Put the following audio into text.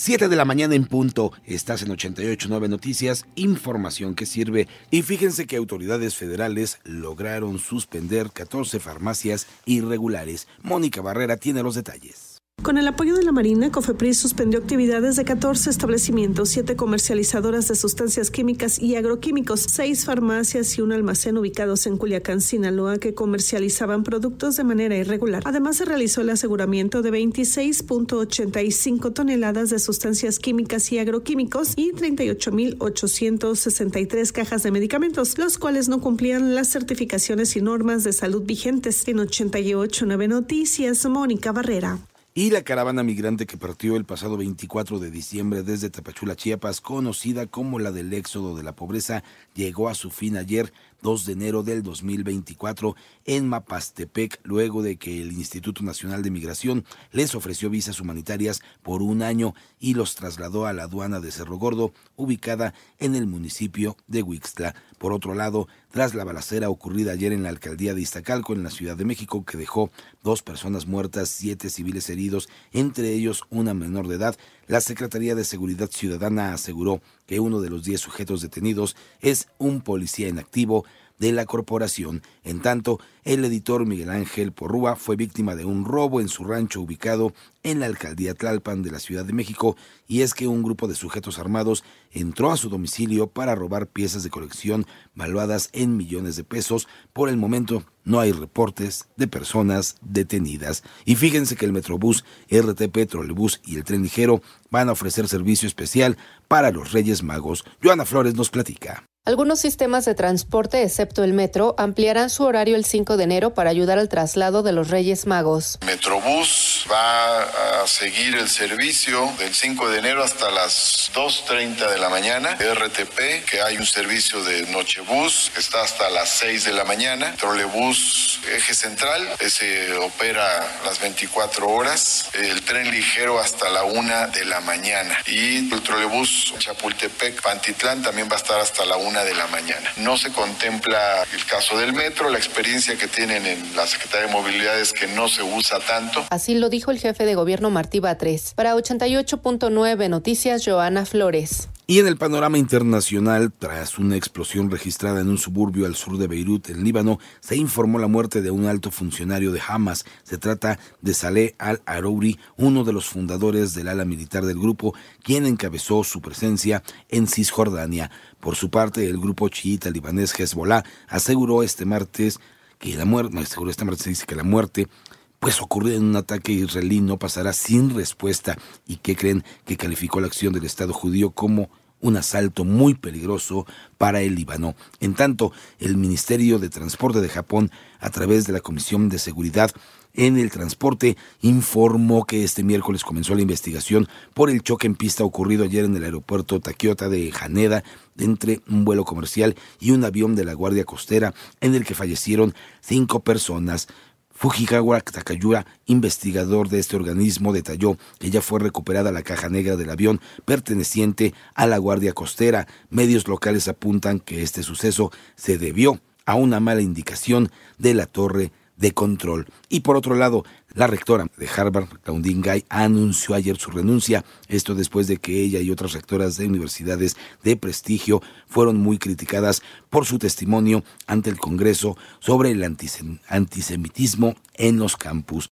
7 de la mañana en punto, estás en 88.9 Noticias, información que sirve. Y fíjense que autoridades federales lograron suspender 14 farmacias irregulares. Mónica Barrera tiene los detalles. Con el apoyo de la Marina, COFEPRIS suspendió actividades de 14 establecimientos, 7 comercializadoras de sustancias químicas y agroquímicos, 6 farmacias y un almacén ubicados en Culiacán, Sinaloa, que comercializaban productos de manera irregular. Además, se realizó el aseguramiento de 26.85 toneladas de sustancias químicas y agroquímicos y 38.863 cajas de medicamentos, los cuales no cumplían las certificaciones y normas de salud vigentes. En 88.9 Noticias, Mónica Barrera. Y la caravana migrante que partió el pasado 24 de diciembre desde Tapachula, Chiapas, conocida como la del éxodo de la pobreza, llegó a su fin ayer 2 de enero del 2024 en Mapastepec, luego de que el Instituto Nacional de Migración les ofreció visas humanitarias por un año y los trasladó a la aduana de Cerro Gordo, ubicada en el municipio de Huixtla. Por otro lado, tras la balacera ocurrida ayer en la alcaldía de Iztacalco, en la Ciudad de México, que dejó dos personas muertas, siete civiles heridos, entre ellos una menor de edad, la Secretaría de Seguridad Ciudadana aseguró que uno de los diez sujetos detenidos es un policía en activo de la corporación. En tanto, el editor Miguel Ángel Porrúa fue víctima de un robo en su rancho ubicado en la alcaldía Tlalpan de la Ciudad de México, y es que un grupo de sujetos armados entró a su domicilio para robar piezas de colección valuadas en millones de pesos. Por el momento no hay reportes de personas detenidas. Y fíjense que el Metrobús, RTP, Trolebús y el tren ligero van a ofrecer servicio especial para los Reyes Magos. Joana Flores nos platica. Algunos sistemas de transporte, excepto el metro, ampliarán su horario el 5 de enero para ayudar al traslado de los Reyes Magos. Metrobús va a seguir el servicio del 5 de enero hasta las 2.30 de la mañana. RTP, que hay un servicio de Nochebús, está hasta las 6 de la mañana. Trolebús Eje Central, ese opera las 24 horas. El tren ligero hasta la 1 de la mañana. Y el trolebús Chapultepec, Pantitlán también va a estar hasta la 1 de la mañana. No se contempla el caso del metro, la experiencia que tienen en la Secretaría de Movilidad es que no se usa tanto. Así lo dijo el jefe de gobierno Martí Batres. Para 88.9 Noticias, Joana Flores. Y en el panorama internacional, tras una explosión registrada en un suburbio al sur de Beirut, en Líbano, se informó la muerte de un alto funcionario de Hamas. Se trata de Saleh al-Arouri, uno de los fundadores del ala militar del grupo, quien encabezó su presencia en Cisjordania. Por su parte, el grupo chiita libanés Hezbollah aseguró este martes que la muerte, aseguró este martes dice que la muerte pues ocurrió en un ataque israelí no pasará sin respuesta y que creen que calificó la acción del Estado judío como un asalto muy peligroso para el Líbano. En tanto, el Ministerio de Transporte de Japón, a través de la Comisión de Seguridad en el Transporte, informó que este miércoles comenzó la investigación por el choque en pista ocurrido ayer en el aeropuerto Takiota de Haneda entre un vuelo comercial y un avión de la Guardia Costera en el que fallecieron cinco personas. Fujigawa Takayura, investigador de este organismo, detalló que ya fue recuperada la caja negra del avión perteneciente a la Guardia Costera. Medios locales apuntan que este suceso se debió a una mala indicación de la torre de control. Y por otro lado, la rectora de Harvard, Claudine Gay, anunció ayer su renuncia, esto después de que ella y otras rectoras de universidades de prestigio fueron muy criticadas por su testimonio ante el Congreso sobre el antisemitismo en los campus.